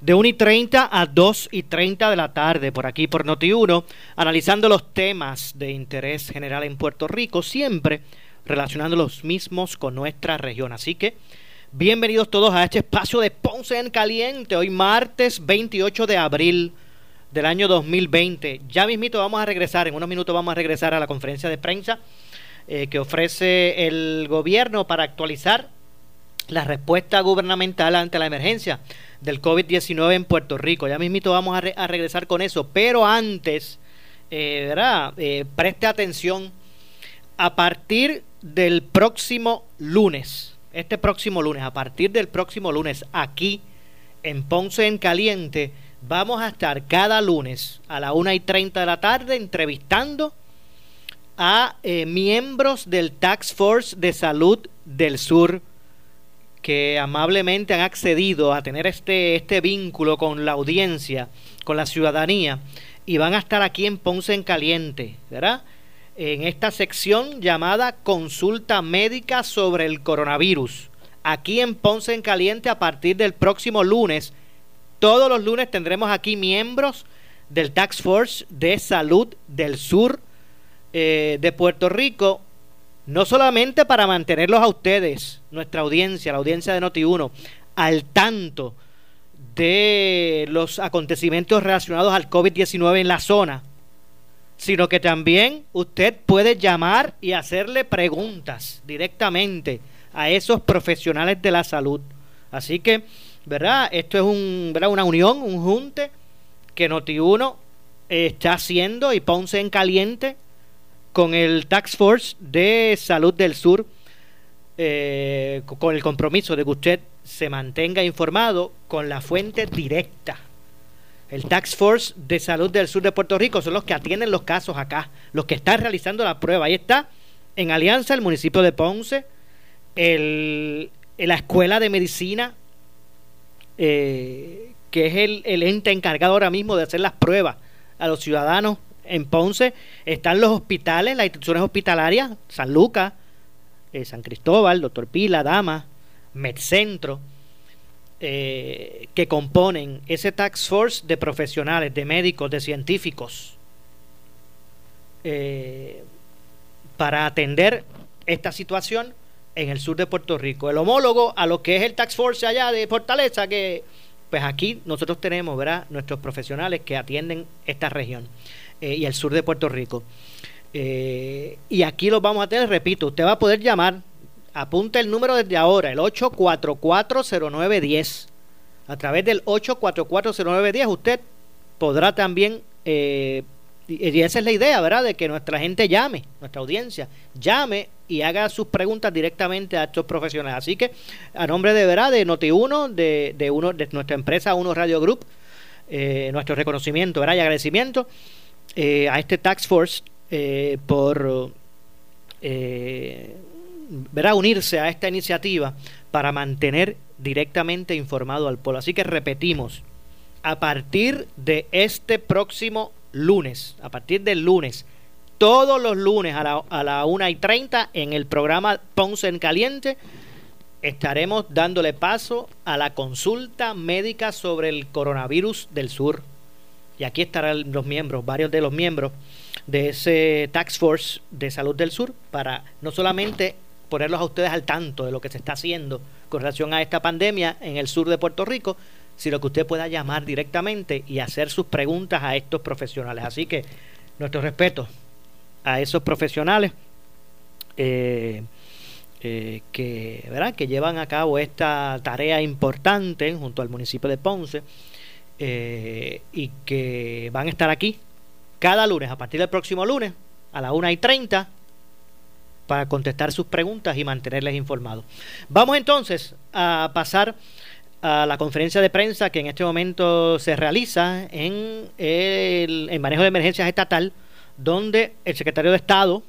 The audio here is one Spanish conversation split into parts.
de 1 y 30 a 2 y 30 de la tarde, por aquí por Noti1, analizando los temas de interés general en Puerto Rico, siempre relacionando los mismos con nuestra región. Así que, bienvenidos todos a este espacio de Ponce en Caliente, hoy martes 28 de abril del año 2020. Ya mismito vamos a regresar, en unos minutos vamos a regresar a la conferencia de prensa eh, que ofrece el gobierno para actualizar la respuesta gubernamental ante la emergencia del COVID-19 en Puerto Rico. Ya mismito vamos a, regresar con eso, pero antes, eh, ¿verdad? Eh, preste atención, a partir del próximo lunes, este próximo lunes, a partir del próximo lunes, aquí en Ponce en Caliente, vamos a estar cada lunes a la una y 30 de la tarde entrevistando a eh, miembros del Tax Force de Salud del Sur que amablemente han accedido a tener este, este vínculo con la audiencia, con la ciudadanía, y van a estar aquí en Ponce en Caliente, ¿verdad? En esta sección llamada Consulta Médica sobre el Coronavirus. Aquí en Ponce en Caliente a partir del próximo lunes. Todos los lunes tendremos aquí miembros del Tax Force de Salud del Sur eh, de Puerto Rico, no solamente para mantenerlos a ustedes, nuestra audiencia, la audiencia de Noti1, al tanto de los acontecimientos relacionados al COVID-19 en la zona, sino que también usted puede llamar y hacerle preguntas directamente a esos profesionales de la salud. Así que, ¿verdad? Esto es un, una unión, un junte que Noti1 está haciendo y Ponce en caliente con el Tax Force de Salud del Sur, eh, con el compromiso de que usted se mantenga informado con la fuente directa. El Tax Force de Salud del Sur de Puerto Rico son los que atienden los casos acá, los que están realizando la prueba. Ahí está, en alianza, el municipio de Ponce, el, la Escuela de Medicina, eh, que es el, el ente encargado ahora mismo de hacer las pruebas a los ciudadanos en Ponce están los hospitales, las instituciones hospitalarias, San Lucas, eh, San Cristóbal, Doctor Pila, Dama, Medcentro, eh, que componen ese tax force de profesionales, de médicos, de científicos, eh, para atender esta situación en el sur de Puerto Rico. El homólogo a lo que es el tax force allá de Fortaleza, que pues aquí nosotros tenemos, ¿verdad? Nuestros profesionales que atienden esta región. Eh, y el sur de Puerto Rico. Eh, y aquí lo vamos a tener, repito, usted va a poder llamar, apunta el número desde ahora, el 8440910. A través del 8440910 usted podrá también, eh, y esa es la idea, ¿verdad? De que nuestra gente llame, nuestra audiencia, llame y haga sus preguntas directamente a estos profesionales. Así que a nombre de verdad de Noti1, de, de, uno, de nuestra empresa Uno Radio Group, nuestro reconocimiento ¿verdad? y agradecimiento eh, a este Tax Force eh, por eh, unirse a esta iniciativa para mantener directamente informado al pueblo. Así que repetimos, a partir de este próximo lunes, a partir del lunes, todos los lunes a la, a la 1 y 30 en el programa Ponce en Caliente, estaremos dándole paso a la consulta médica sobre el coronavirus del sur y aquí estarán los miembros, varios de los miembros de ese Tax Force de Salud del Sur, para no solamente ponerlos a ustedes al tanto de lo que se está haciendo con relación a esta pandemia en el sur de Puerto Rico, sino que usted pueda llamar directamente y hacer sus preguntas a estos profesionales. Así que nuestro respeto a esos profesionales eh, eh, que, ¿verdad? que llevan a cabo esta tarea importante junto al municipio de Ponce eh, y que van a estar aquí cada lunes, a partir del próximo lunes, a las 1 y 30, para contestar sus preguntas y mantenerles informados. Vamos entonces a pasar a la conferencia de prensa que en este momento se realiza en el manejo de emergencias estatal, donde el secretario de Estado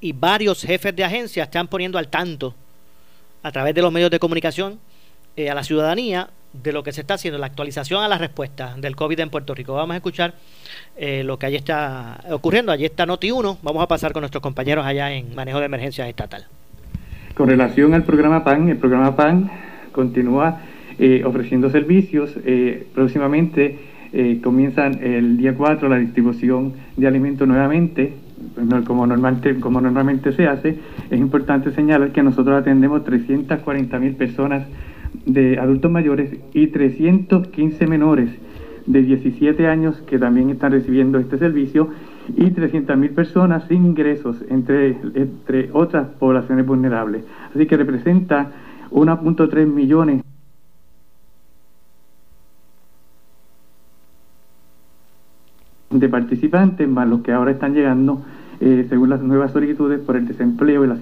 y varios jefes de agencia están poniendo al tanto a través de los medios de comunicación eh, a la ciudadanía de lo que se está haciendo, la actualización a la respuesta del COVID en Puerto Rico. Vamos a escuchar eh, lo que allí está ocurriendo. Allí está Noti 1. Vamos a pasar con nuestros compañeros allá en manejo de emergencias estatal. Con relación al programa PAN, el programa PAN continúa eh, ofreciendo servicios. próximamente comienzan el día 4 la distribución de alimentos nuevamente como normalmente, como normalmente se hace, es importante señalar que nosotros atendemos 340 mil personas de adultos mayores y 315 menores de 17 años que también están recibiendo este servicio y 300 mil personas sin ingresos entre, entre otras poblaciones vulnerables. Así que representa 1.3 millones de participantes, más los que ahora están llegando eh, según las nuevas solicitudes por el desempleo y la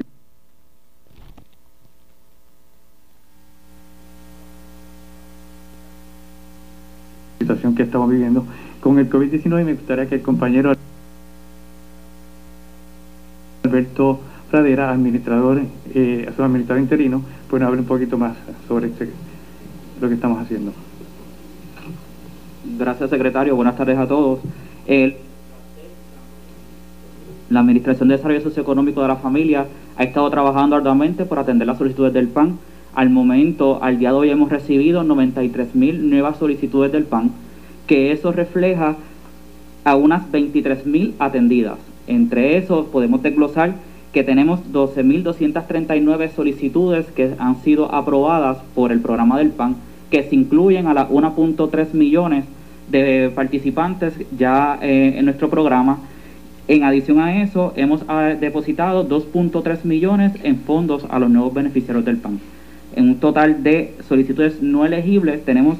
situación que estamos viviendo con el COVID-19 me gustaría que el compañero Alberto Pradera, administrador, eh, administrador interino, pues hable un poquito más sobre este, lo que estamos haciendo. Gracias, secretario. Buenas tardes a todos. El, la Administración de Desarrollo Socioeconómico de la Familia ha estado trabajando arduamente por atender las solicitudes del PAN. Al momento, al día de hoy hemos recibido 93 mil nuevas solicitudes del PAN, que eso refleja a unas 23 mil atendidas. Entre esos podemos desglosar que tenemos 12.239 solicitudes que han sido aprobadas por el programa del PAN, que se incluyen a las 1.3 millones de participantes ya eh, en nuestro programa. En adición a eso, hemos ah, depositado 2.3 millones en fondos a los nuevos beneficiarios del PAN. En un total de solicitudes no elegibles tenemos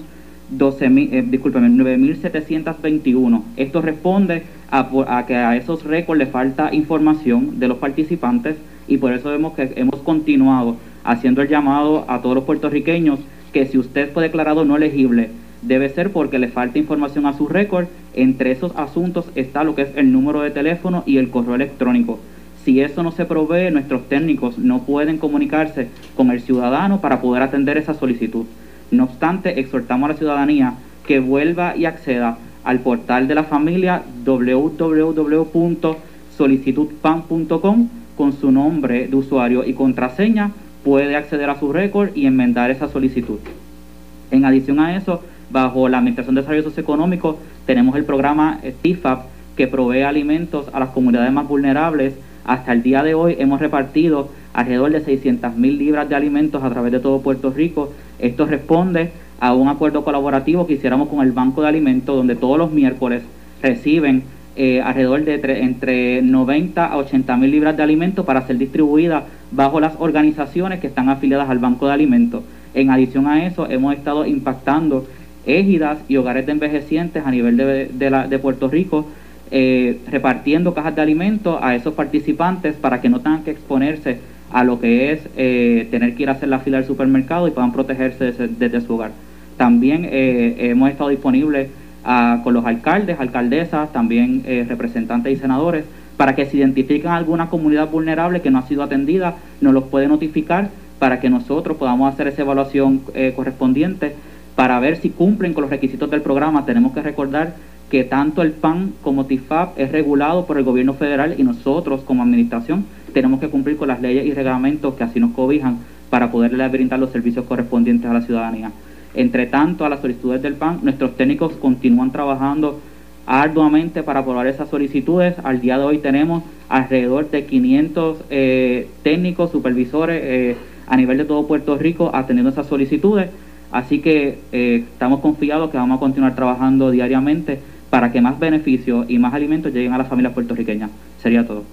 12 eh, 9.721. Esto responde a, a, que a esos récords le falta información de los participantes y por eso vemos que hemos continuado haciendo el llamado a todos los puertorriqueños que si usted fue declarado no elegible debe ser porque le falta información a su récord. Entre esos asuntos está lo que es el número de teléfono y el correo electrónico. Si eso no se provee, nuestros técnicos no pueden comunicarse con el ciudadano para poder atender esa solicitud. No obstante, exhortamos a la ciudadanía que vuelva y acceda al portal de la familia www.solicitudpan.com con su nombre de usuario y contraseña, puede acceder a su récord y enmendar esa solicitud. En adición a eso, Bajo la Administración de Desarrollo Socioeconómico tenemos el programa TIFAP que provee alimentos a las comunidades más vulnerables. Hasta el día de hoy hemos repartido alrededor de 600 mil libras de alimentos a través de todo Puerto Rico. Esto responde a un acuerdo colaborativo que hiciéramos con el Banco de Alimentos, donde todos los miércoles reciben eh, alrededor de entre 90 a 80 mil libras de alimentos para ser distribuidas bajo las organizaciones que están afiliadas al Banco de Alimentos. En adición a eso, hemos estado impactando égidas y hogares de envejecientes a nivel de, Puerto Rico, eh, repartiendo cajas de alimentos a esos participantes para que no tengan que exponerse a lo que es eh, tener que ir a hacer la fila del supermercado y puedan protegerse desde, su hogar. También eh, hemos estado disponibles ah, con los alcaldes, alcaldesas, también representantes y senadores, para que se identifiquen alguna comunidad vulnerable que no ha sido atendida, nos los puede notificar para que nosotros podamos hacer esa evaluación correspondiente para ver si cumplen con los requisitos del programa. Tenemos que recordar que tanto el PAN como TIFAP es regulado por el gobierno federal y nosotros como administración tenemos que cumplir con las leyes y reglamentos que así nos cobijan para poderle brindar los servicios correspondientes a la ciudadanía. Entre tanto, a las solicitudes del PAN, nuestros técnicos continúan trabajando arduamente para aprobar esas solicitudes. Al día de hoy tenemos alrededor de 500 eh, técnicos, supervisores eh, a nivel de todo Puerto Rico atendiendo esas solicitudes. Así que eh, estamos confiados que vamos a continuar trabajando diariamente para que más beneficios y más alimentos lleguen a las familias puertorriqueñas. Sería todo.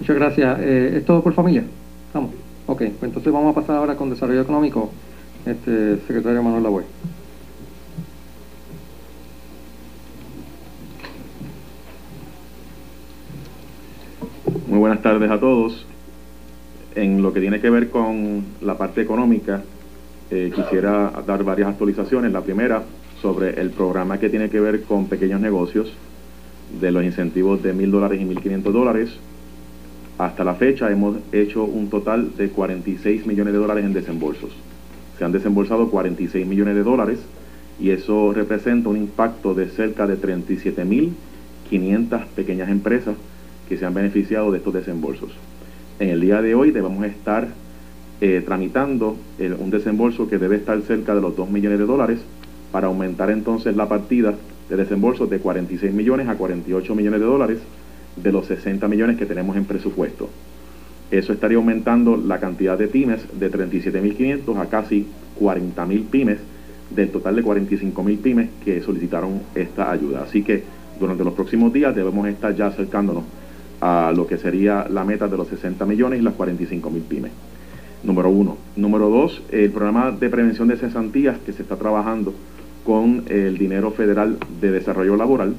Muchas gracias. Eh, ¿Es todo por familia? Vamos. Ok, pues entonces vamos a pasar ahora con desarrollo económico. este secretario Manuel Lavoy. Muy buenas tardes a todos. En lo que tiene que ver con la parte económica, eh, quisiera dar varias actualizaciones. La primera, sobre el programa que tiene que ver con pequeños negocios, de los incentivos de mil dólares y mil quinientos dólares. Hasta la fecha hemos hecho un total de 46 millones de dólares en desembolsos. Se han desembolsado 46 millones de dólares y eso representa un impacto de cerca de 37 mil 500 pequeñas empresas que se han beneficiado de estos desembolsos. En el día de hoy debemos estar eh, tramitando un desembolso que debe estar cerca de los 2 millones de dólares para aumentar entonces la partida de desembolsos de 46 millones a 48 millones de dólares de los 60 millones que tenemos en presupuesto. Eso estaría aumentando la cantidad de pymes de 37.500 a casi 40.000 pymes del total de 45.000 pymes que solicitaron esta ayuda. Así que durante los próximos días debemos estar ya acercándonos a lo que sería la meta de los 60 millones y las 45 mil pymes. Número uno. Número dos, el programa de prevención de cesantías que se está trabajando con el dinero federal de desarrollo laboral.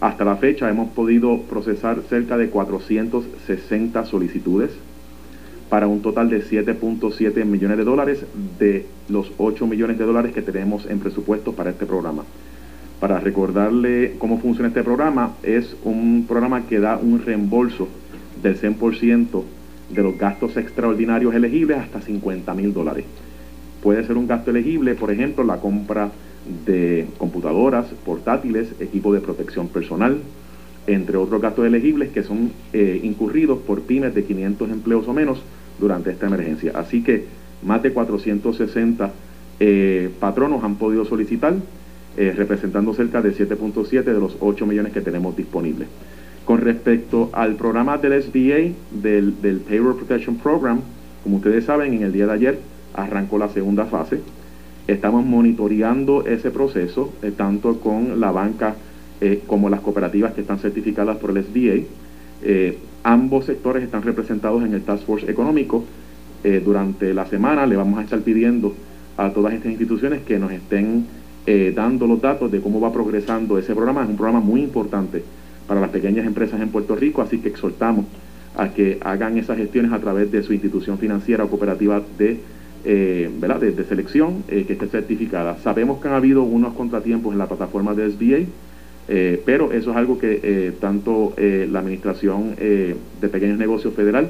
Hasta la fecha hemos podido procesar cerca de 460 solicitudes para un total de 7.7 millones de dólares de los 8 millones de dólares que tenemos en presupuesto para este programa. Para recordarle cómo funciona este programa, es un programa que da un reembolso del 100% de los gastos extraordinarios elegibles hasta 50 mil dólares. Puede ser un gasto elegible, por ejemplo, la compra de computadoras, portátiles, equipo de protección personal, entre otros gastos elegibles que son eh, incurridos por pymes de 500 empleos o menos durante esta emergencia. Así que más de 460 eh, patronos han podido solicitar eh, representando cerca de 7.7 de los 8 millones que tenemos disponibles. Con respecto al programa del SBA, del, Payroll Protection Program, como ustedes saben, en el día de ayer arrancó la segunda fase. Estamos monitoreando ese proceso, eh, tanto con la banca eh, como las cooperativas que están certificadas por el SBA. ambos sectores están representados en el Task Force Económico. durante la semana le vamos a estar pidiendo a todas estas instituciones que nos estén eh, dando los datos de cómo va progresando ese programa. Es un programa muy importante para las pequeñas empresas en Puerto Rico, así que exhortamos a que hagan esas gestiones a través de su institución financiera o cooperativa de, eh, ¿verdad? de, selección eh, que esté certificada. Sabemos que han habido unos contratiempos en la plataforma de SBA, pero eso es algo que tanto la Administración de Pequeños Negocios Federal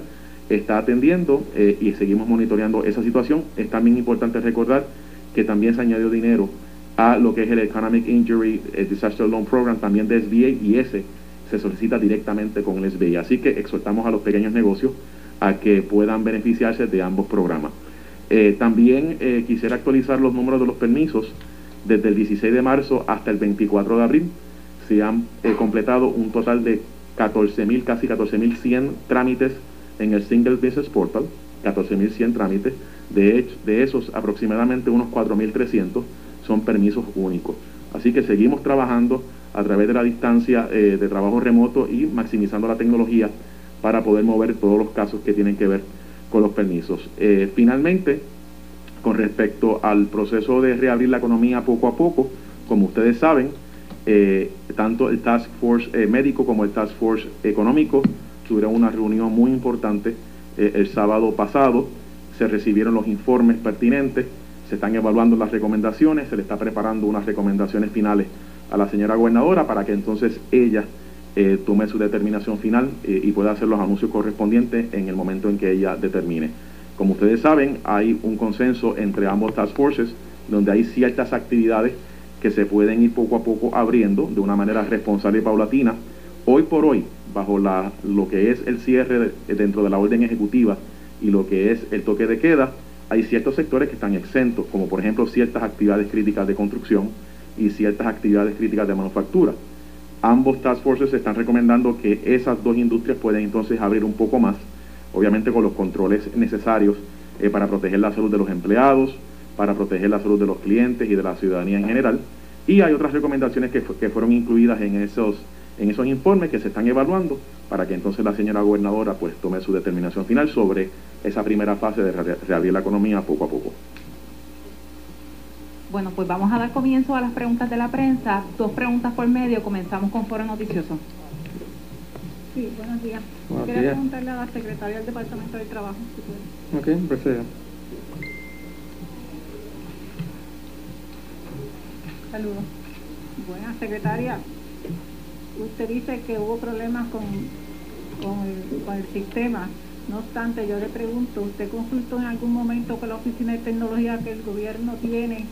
está atendiendo y seguimos monitoreando esa situación. Es también importante recordar que también se añadió dinero a lo que es el Economic Injury eh, Disaster Loan Program también de SBA y ese se solicita directamente con el SBA. Así que exhortamos a los pequeños negocios a que puedan beneficiarse de ambos programas. Eh, también eh, quisiera actualizar los números de los permisos. Desde el 16 de marzo hasta el 24 de abril se han completado un total de 14.000, casi 14.100 trámites en el Single Business Portal, 14.100 trámites. De, hecho, de esos, aproximadamente unos 4.300 son permisos únicos. Así que seguimos trabajando a través de la distancia eh, de trabajo remoto y maximizando la tecnología para poder mover todos los casos que tienen que ver con los permisos. Eh, finalmente, con respecto al proceso de reabrir la economía poco a poco, como ustedes saben, eh, tanto el Task Force médico como el Task Force económico tuvieron una reunión muy importante el sábado pasado, se recibieron los informes pertinentes se están evaluando las recomendaciones, se le está preparando unas recomendaciones finales a la señora gobernadora para que entonces ella eh, tome su determinación final eh, y pueda hacer los anuncios correspondientes en el momento en que ella determine. Como ustedes saben, hay un consenso entre ambos task forces donde hay ciertas actividades que se pueden ir poco a poco abriendo de una manera responsable y paulatina. Hoy por hoy, bajo la, lo que es el cierre dentro de la orden ejecutiva y lo que es el toque de queda, hay ciertos sectores que están exentos, como por ejemplo ciertas actividades críticas de construcción y ciertas actividades críticas de manufactura. Ambos task forces están recomendando que esas dos industrias pueden entonces abrir un poco más, obviamente con los controles necesarios eh, para proteger la salud de los empleados, para proteger la salud de los clientes y de la ciudadanía en general. Y hay otras recomendaciones que, que fueron incluidas en esos, en esos informes que se están evaluando para que entonces la señora gobernadora pues tome su determinación final sobre esa primera fase de reabrir la economía poco a poco. Bueno, pues vamos a dar comienzo a las preguntas de la prensa. Dos preguntas por medio. Comenzamos con Foro Noticioso. Sí, buenos días. Buenos Quería días. preguntarle a la secretaria del Departamento del Trabajo, si puede. Ok, proceda. Saludos. Buenas, secretaria. Usted dice que hubo problemas con, con, el, con el sistema. No obstante, yo le pregunto, ¿usted consultó en algún momento con la Oficina de Tecnología que el gobierno tiene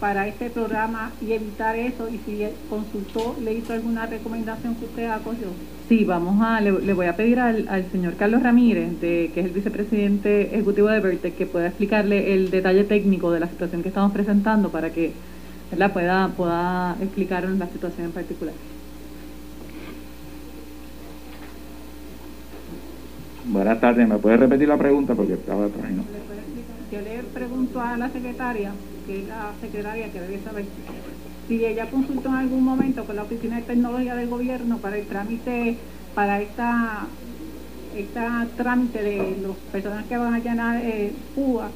para este programa y evitar eso? Y si consultó, ¿le hizo alguna recomendación que usted acogió? Sí, vamos a, le, le voy a pedir al, al señor Carlos Ramírez, de, que es el vicepresidente ejecutivo de Vertec, que pueda explicarle el detalle técnico de la situación que estamos presentando para que ¿verdad? Pueda, pueda explicarnos la situación en particular. Buenas tardes, ¿me puede repetir la pregunta? Porque estaba atrás, ¿no? Yo le pregunto a la secretaria, que es la secretaria que debe saber, si ella consultó en algún momento con la Oficina de Tecnología del Gobierno para el trámite, para esta, esta trámite de las personas que van a llenar eh, PUA.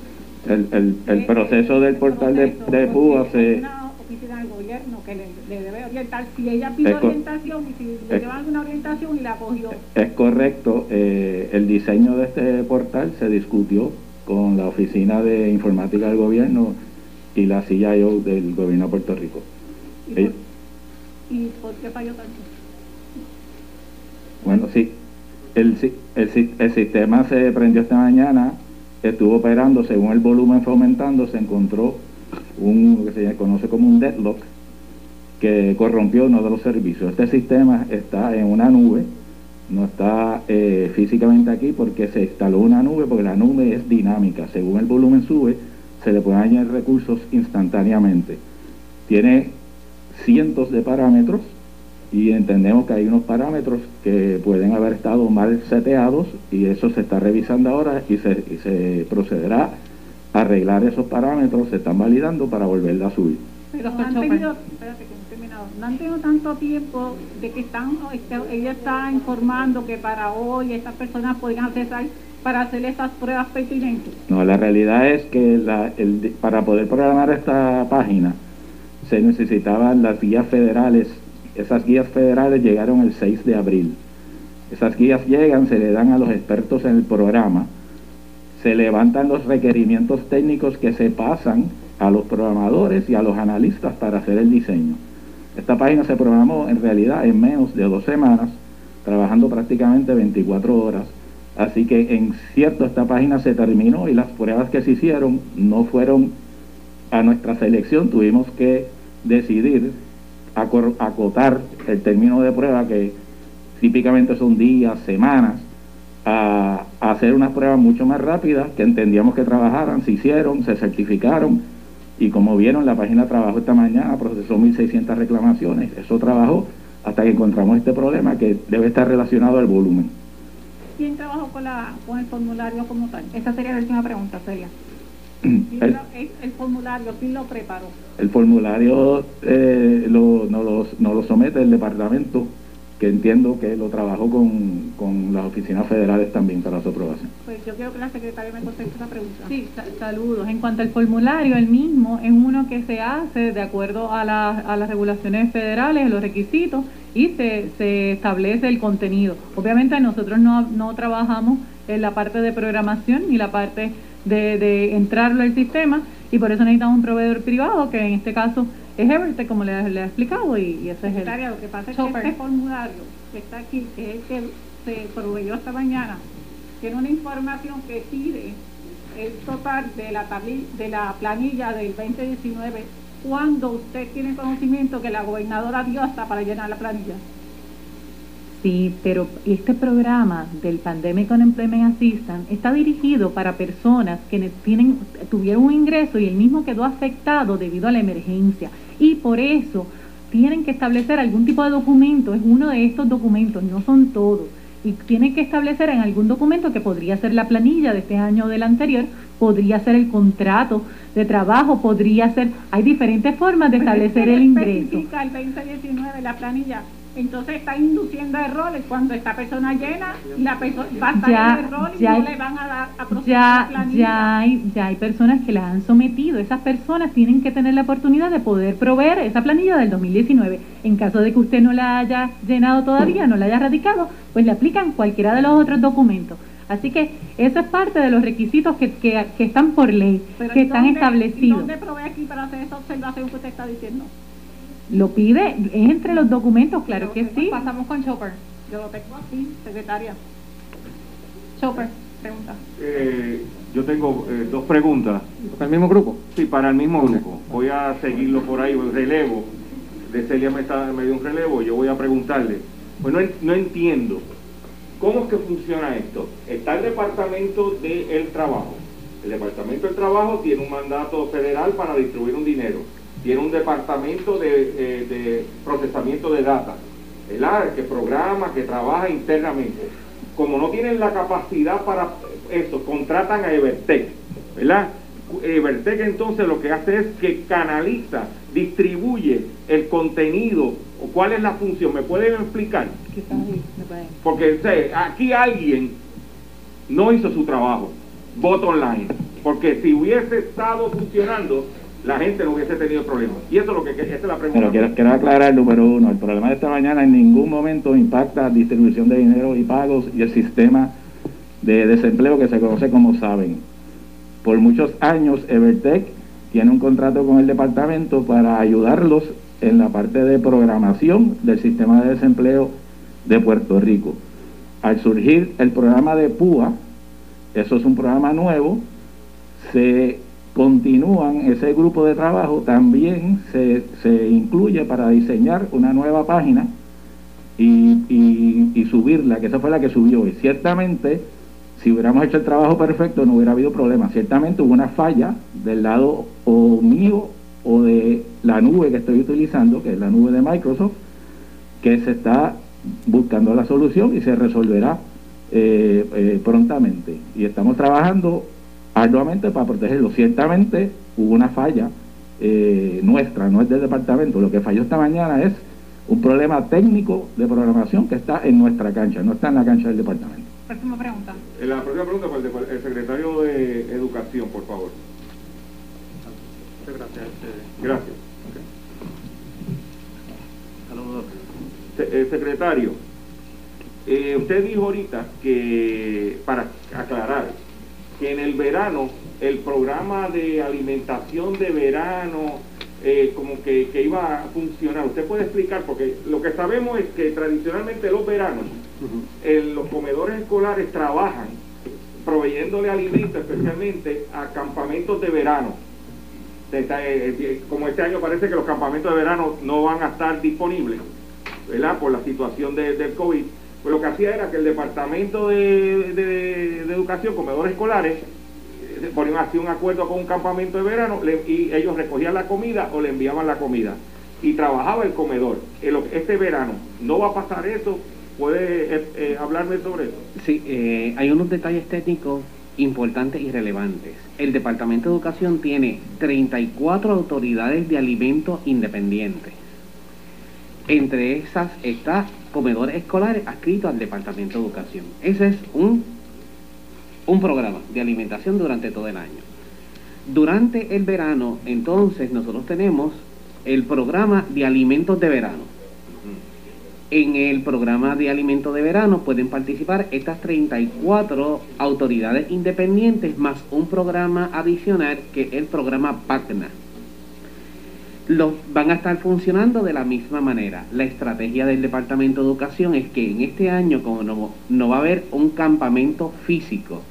El, el, el Eh, proceso del portal de, de PUA se... una oficina del gobierno que le, le debe orientar. Si ella pide orientación y si le llevan alguna orientación y la cogió. Es correcto, eh, el diseño de este portal se discutió con la Oficina de Informática del Gobierno y la CIO del Gobierno de Puerto Rico. ¿Y Eh, por, ¿Y por qué falló tanto? Bueno, sí, el, el, el sistema se prendió esta mañana, estuvo operando, según el volumen fue aumentando, se encontró un, lo que se conoce como un deadlock, que corrompió uno de los servicios. Este sistema está en una nube, no está eh, físicamente aquí porque se instaló una nube, porque la nube es dinámica. Según el volumen sube, se le pueden añadir recursos instantáneamente. Tiene cientos de parámetros y entendemos que hay unos parámetros que pueden haber estado mal seteados y eso se está revisando ahora y se, y se procederá a arreglar esos parámetros, se están validando para volverla a subir. Pero no han tenido, espérate que no he terminado, no han tenido tanto tiempo de que están, este, ella está informando que para hoy estas personas podrían accesar para hacer esas pruebas pertinentes. No, la realidad es que la- el para poder programar esta página se necesitaban las guías federales. Esas guías federales llegaron el 6 de abril. Esas guías llegan, se le dan a los expertos en el programa, se levantan los requerimientos técnicos que se pasan a los programadores y a los analistas para hacer el diseño. Esta página se programó en realidad en menos de dos semanas, trabajando prácticamente 24 horas. Así que en cierto esta página se terminó y las pruebas que se hicieron no fueron a nuestra selección. Tuvimos que decidir acotar el término de prueba que típicamente son días, semanas, a hacer unas pruebas mucho más rápidas que entendíamos que trabajaran, se hicieron, se certificaron y como vieron la página trabajó esta mañana, procesó 1.600 reclamaciones, eso trabajó hasta que encontramos este problema que debe estar relacionado al volumen. ¿Quién trabajó con, la, con el formulario como tal? Esa sería la última pregunta, sería. ¿Quién El, lo- el, el formulario, ¿quién lo preparó? el formulario eh, lo, no, lo, no lo somete el departamento, que entiendo que lo trabajó con, con las oficinas federales también para su aprobación. Pues yo quiero que la secretaria me conteste esa pregunta. Sí, sa- saludos. En cuanto al formulario, el mismo es uno que se hace de acuerdo a, la- a las regulaciones federales, los requisitos, y se, se establece el contenido. Obviamente nosotros no, no trabajamos en la parte de programación ni la parte de, de entrarlo al sistema, y por eso necesitamos un proveedor privado, que en este caso es Evertech, como le, le he explicado, y, y ese es el... Lo que pasa es que este formulario que está aquí, que es el que se proveyó esta mañana, tiene una información que pide el total de la, de la planilla del 2019 cuando usted tiene conocimiento que la gobernadora dio hasta para llenar la planilla. Sí, pero este programa del Pandemic Unemployment Assistance está dirigido para personas que ne- tienen, tuvieron un ingreso y el mismo quedó afectado debido a la emergencia. Y por eso tienen que establecer algún tipo de documento, es uno de estos documentos, no son todos. Y tienen que establecer en algún documento que podría ser la planilla de este año o del anterior, podría ser el contrato de trabajo, podría ser, hay diferentes formas de establecer el ingreso. el 2019 la planilla entonces está induciendo errores. Cuando esta persona llena, la persona va a estar Ya- en error y no hay- le van a dar a procesar la Ya, planilla. ya, hay, ya hay personas que las han sometido. Esas personas tienen que tener la oportunidad de poder proveer esa planilla del 2019. En caso de que usted no la haya llenado todavía, no la haya radicado, pues le aplican cualquiera de los otros documentos. Así que eso es parte de los requisitos que, que, que están por ley, Pero que ¿y están dónde- establecidos. ¿Y dónde provee aquí para hacer esa observación que usted está diciendo? Lo pide, es entre los documentos, claro que sí. Pasamos con Chopper. Yo lo tengo aquí, secretaria. Chopper, pregunta. Eh, yo tengo eh, dos preguntas. ¿Para el mismo grupo? Sí, para el mismo grupo. Voy a seguirlo por ahí, el relevo. De Celia me, está, me dio un relevo, yo voy a preguntarle. Pues no, no entiendo. ¿Cómo es que funciona esto? Está el Departamento del Trabajo. El Departamento del Trabajo tiene un mandato federal para distribuir un dinero. Tiene un departamento de, eh, de procesamiento de data, ¿verdad? que programa, que trabaja internamente. Como no tienen la capacidad para eso, contratan a Evertech, ¿verdad? Evertech entonces lo que hace es que canaliza, distribuye el contenido, cuál es la función, ¿me pueden explicar? Porque aquí alguien no hizo su trabajo, voto online, porque si hubiese estado funcionando, la gente no hubiese tenido problemas. Y eso es lo que, esa es la pregunta. Pero quiero, quiero aclarar, número uno, el problema de esta mañana en ningún momento impacta distribución de dinero y pagos y el sistema de desempleo que se conoce como saben. Por muchos años, Evertech tiene un contrato con el departamento para ayudarlos en la parte de programación del sistema de desempleo de Puerto Rico. Al surgir el programa de PUA, eso es un programa nuevo, se continúan ese grupo de trabajo, también se, se incluye para diseñar una nueva página y, y- subirla, que esa fue la que subió. Y ciertamente, si hubiéramos hecho el trabajo perfecto, no hubiera habido problema. Ciertamente hubo una falla del lado mío o de la nube que estoy utilizando, que es la nube de Microsoft, que se está buscando la solución y se resolverá eh, eh, prontamente. Y estamos trabajando arduamente para protegerlo. Ciertamente hubo una falla eh, nuestra, no es del departamento. Lo que falló esta mañana es un problema técnico de programación que está en nuestra cancha, no está en la cancha del departamento. Próxima pregunta. Eh, La próxima pregunta para el, secretario de Educación, por favor. Gracias. Gracias. Se- eh, secretario, eh, usted dijo ahorita que, para aclarar, que en el verano el programa de alimentación de verano eh, como que, que iba a funcionar. ¿Usted puede explicar? Porque lo que sabemos es que tradicionalmente los veranos los comedores escolares trabajan proveyéndole alimentos especialmente a campamentos de verano. Eh, eh, como este año parece que los campamentos de verano no van a estar disponibles, ¿verdad? Por la situación de- del COVID. Pues lo que hacía era que el Departamento de, de- Educación, comedores escolares, eh, ponían así un acuerdo con un campamento de verano y ellos recogían la comida o le enviaban la comida. Y trabajaba el comedor. En lo- Este verano, ¿no va a pasar eso? ¿Puede eh, eh, hablarme sobre eso? Sí, eh, hay unos detalles técnicos importantes y relevantes. El Departamento de Educación tiene 34 autoridades de alimentos independientes. Entre esas está comedores escolares adscritos al Departamento de Educación. Ese es un, un programa de alimentación durante todo el año. Durante el verano, entonces, nosotros tenemos el programa de alimentos de verano. En el programa de alimentos de verano pueden participar estas 34 autoridades independientes más un programa adicional que es el programa PACNA. Los van a estar funcionando de la misma manera. La estrategia del Departamento de Educación es que en este año, como no, no va a haber un campamento físico,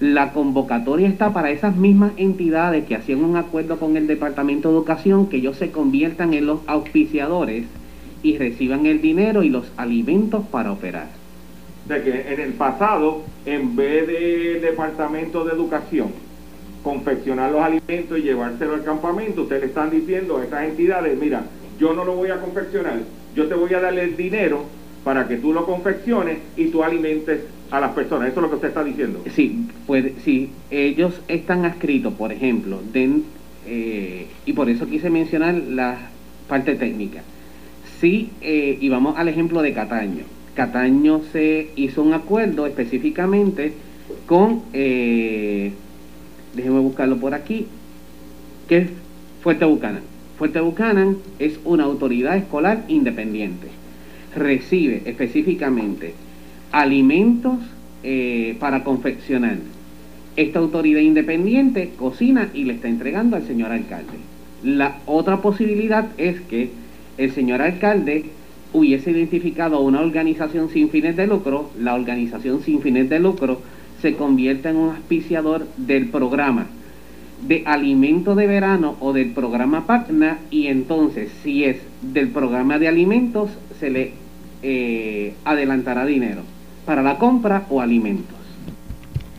la convocatoria está para esas mismas entidades que hacían un acuerdo con el Departamento de Educación, que ellos se conviertan en los auspiciadores y reciban el dinero y los alimentos para operar. Sea que en el pasado, en vez de Departamento de Educación confeccionar los alimentos y llevárselo al campamento, ustedes le están diciendo a estas entidades, mira, yo no lo voy a confeccionar, yo te voy a darle el dinero para que tú lo confecciones y tú alimentes a las personas. Eso es lo que usted está diciendo. Sí, puede, sí, ellos están adscritos, por ejemplo, den- eh, y por eso quise mencionar la parte técnica. Sí, eh, y vamos al ejemplo de Cataño. Cataño se hizo un acuerdo específicamente con, eh, déjenme buscarlo por aquí, que es Fuerte Bucanan. Fuerte Bucanan es una autoridad escolar independiente. Recibe específicamente alimentos eh, para confeccionar. Esta autoridad independiente cocina y le está entregando al señor alcalde. La otra posibilidad es que el señor alcalde hubiese identificado una organización sin fines de lucro, la organización sin fines de lucro se convierte en un auspiciador del programa de alimento de verano o del programa PACNA y entonces si es del programa de alimentos se le eh, adelantará dinero para la compra o alimentos.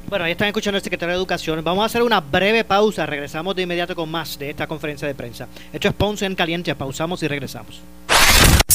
Bueno, ahí están escuchando al secretario de Educación. Vamos a hacer una breve pausa. Regresamos de inmediato con más de esta conferencia de prensa. Esto es Ponce en Caliente. Pausamos y regresamos.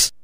us.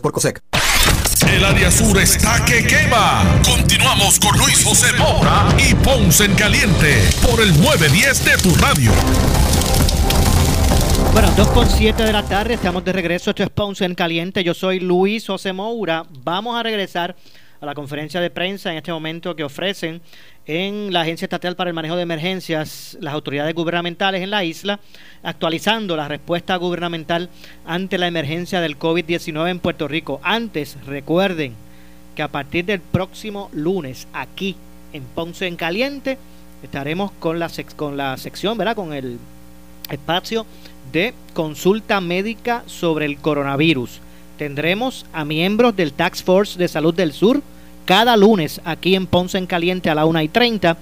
por COSEC. El área sur está que quema. Continuamos con Luis José Moura y Ponce en Caliente por el 910 de tu radio. Bueno, 2.7 de la tarde, estamos de regreso. Esto es Ponce en Caliente. Yo soy Luis José Moura. Vamos a regresar a la conferencia de prensa en este momento que ofrecen en la Agencia Estatal para el Manejo de Emergencias las autoridades gubernamentales en la isla, actualizando la respuesta gubernamental ante la emergencia del COVID-19 en Puerto Rico. Antes, recuerden que a partir del próximo lunes, aquí en Ponce en Caliente, estaremos con la, con la sección, ¿verdad? Con el espacio de consulta médica sobre el coronavirus. Tendremos a miembros del Tax Force de Salud del Sur, cada lunes aquí en Ponce en Caliente a la 1 y 30.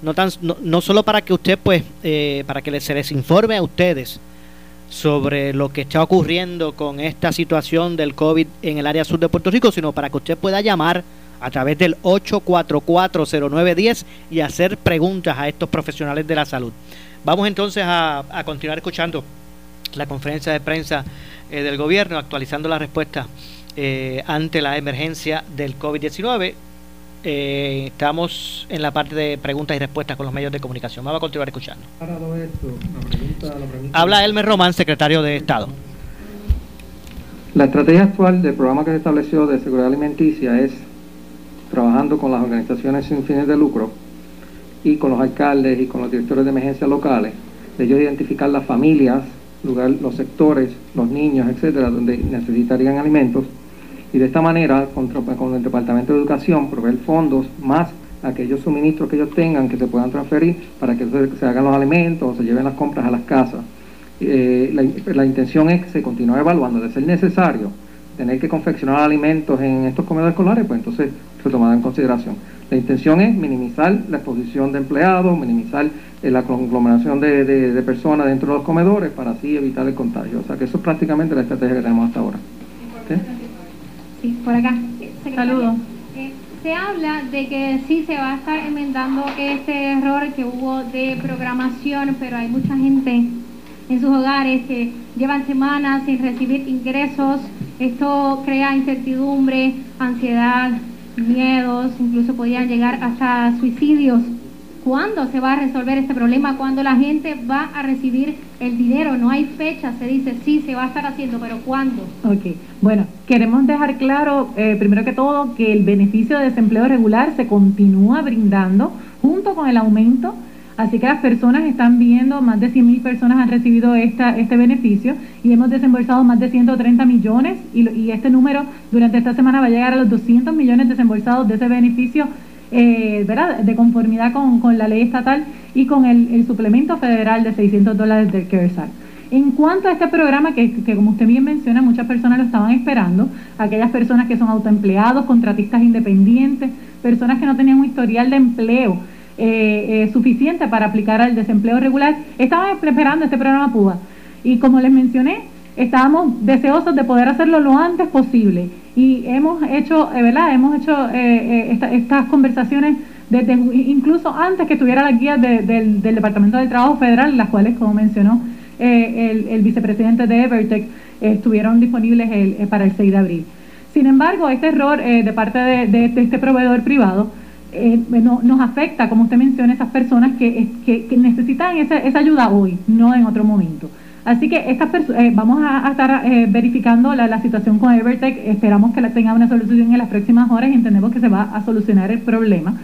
No, tan, no, solo para que usted, pues, eh, para que se les informe a ustedes sobre lo que está ocurriendo con esta situación del COVID en el área sur de Puerto Rico, sino para que usted pueda llamar a través del 8440910 y hacer preguntas a estos profesionales de la salud. Vamos entonces a, a continuar escuchando la conferencia de prensa eh, del gobierno, actualizando la respuesta eh, ante la emergencia del COVID-19. Eh, estamos en la parte de preguntas y respuestas con los medios de comunicación. Vamos a continuar escuchando. Habla Elmer Román, secretario de Estado. La estrategia actual del programa que se estableció de seguridad alimenticia es trabajando con las organizaciones sin fines de lucro y con los alcaldes y con los directores de emergencias locales, de ellos identificar las familias, lugar, los sectores, los niños, etcétera, donde necesitarían alimentos y de esta manera con, con el Departamento de Educación proveer fondos más aquellos suministros que ellos tengan que se puedan transferir para que se, hagan los alimentos o se lleven las compras a las casas. Eh, la, intención es que se continúe evaluando, de ser necesario tener que confeccionar alimentos en estos comedores escolares, pues entonces se tomará en consideración. La intención es minimizar la exposición de empleados, minimizar eh, la conglomeración de, personas dentro de los comedores para así evitar el contagio. O sea que eso es prácticamente la estrategia que tenemos hasta ahora. Sí, por acá. Saludos. Eh, se habla de que sí se va a estar enmendando este error que hubo de programación, pero hay mucha gente en sus hogares que llevan semanas sin recibir ingresos. Esto crea incertidumbre, ansiedad, miedos, incluso podían llegar hasta suicidios ¿Cuándo se va a resolver este problema? Cuando la gente va a recibir el dinero. No hay fecha, se dice sí, se va a estar haciendo, pero ¿cuándo? Ok, bueno, queremos dejar claro, eh, primero que todo, que el beneficio de desempleo regular se continúa brindando junto con el aumento. Así que las personas están viendo, más de 100 mil personas han recibido esta, este beneficio y hemos desembolsado más de 130 millones y, y este número durante esta semana va a llegar a los 200 millones desembolsados de ese beneficio eh, ¿verdad? de conformidad con, la ley estatal y con el, suplemento federal de 600 dólares del CARES En cuanto a este programa, que, como usted bien menciona, muchas personas lo estaban esperando, aquellas personas que son autoempleados, contratistas independientes, personas que no tenían un historial de empleo eh, eh, suficiente para aplicar al desempleo regular, estaban esperando este programa PUA. Y como les mencioné, estábamos deseosos de poder hacerlo lo antes posible y hemos hecho, eh, ¿verdad? Hemos hecho eh, eh, estas conversaciones desde incluso antes que tuviera las guías del, Departamento del Trabajo Federal, las cuales, como mencionó el, vicepresidente de Evertech, estuvieron disponibles para el 6 de abril. Sin embargo, este error de parte de, este proveedor privado nos afecta, como usted menciona, esas personas que, necesitan esa, esa ayuda hoy, no en otro momento. Así que estas eh, vamos a, estar eh, verificando la, situación con Evertech. Esperamos que la tenga una solución en las próximas horas y entendemos que se va a solucionar el problema.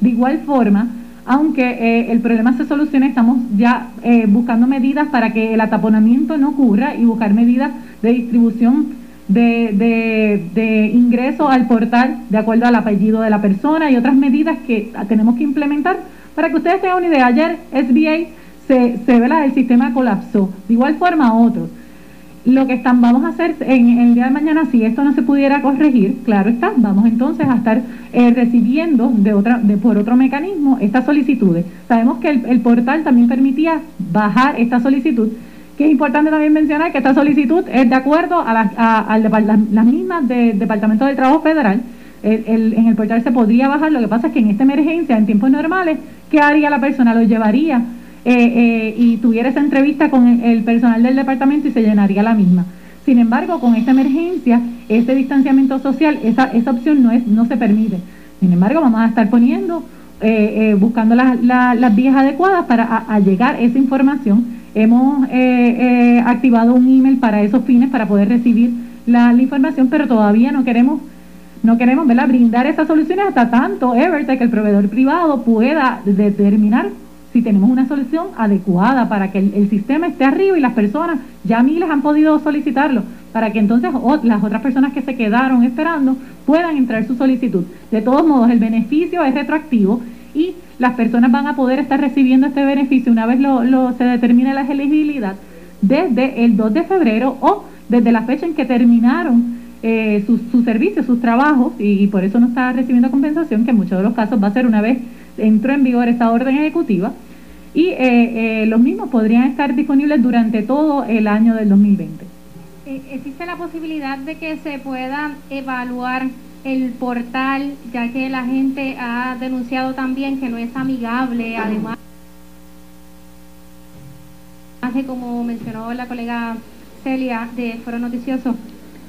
De igual forma, aunque eh, el problema se solucione, estamos ya buscando medidas para que el ataponamiento no ocurra y buscar medidas de distribución de, de, ingreso al portal de acuerdo al apellido de la persona y otras medidas que tenemos que implementar para que ustedes tengan una idea. Ayer SBA se, se el sistema colapsó. De igual forma otros. Lo que están, vamos a hacer en, el día de mañana, si esto no se pudiera corregir, claro está, vamos entonces a estar eh, recibiendo de otra, de, por otro mecanismo estas solicitudes. Sabemos que el, portal también permitía bajar esta solicitud, que es importante también mencionar que esta solicitud es de acuerdo a, las mismas del Departamento del Trabajo Federal. en el portal se podría bajar, lo que pasa es que en esta emergencia, en tiempos normales, ¿qué haría la persona? Lo llevaría eh, eh, y tuviera esa entrevista con el, personal del departamento y se llenaría la misma. Sin embargo, con esta emergencia, este distanciamiento social, esa, esa opción no, es, no se permite. Sin embargo, vamos a estar poniendo, eh, buscando las vías adecuadas para llegar esa información. Hemos activado un email para esos fines, para poder recibir la, información, pero todavía no queremos no queremos brindar esas soluciones hasta tanto Evertech, el proveedor privado, pueda determinar si tenemos una solución adecuada para que el, sistema esté arriba y las personas, ya miles han podido solicitarlo, para que entonces las otras personas que se quedaron esperando puedan entrar su solicitud. De todos modos, el beneficio es retroactivo y las personas van a poder estar recibiendo este beneficio una vez lo, se determine la elegibilidad desde el 2 de febrero o desde la fecha en que terminaron eh, sus, sus, servicios, sus trabajos, y, por eso no está recibiendo compensación, que en muchos de los casos va a ser una vez entró en vigor esta orden ejecutiva y eh, eh, los mismos podrían estar disponibles durante todo el año del 2020. Eh, ¿Existe la posibilidad de que se pueda evaluar el portal, ya que la gente ha denunciado también que no es amigable, además de como mencionó la colega Celia de Foro Noticioso,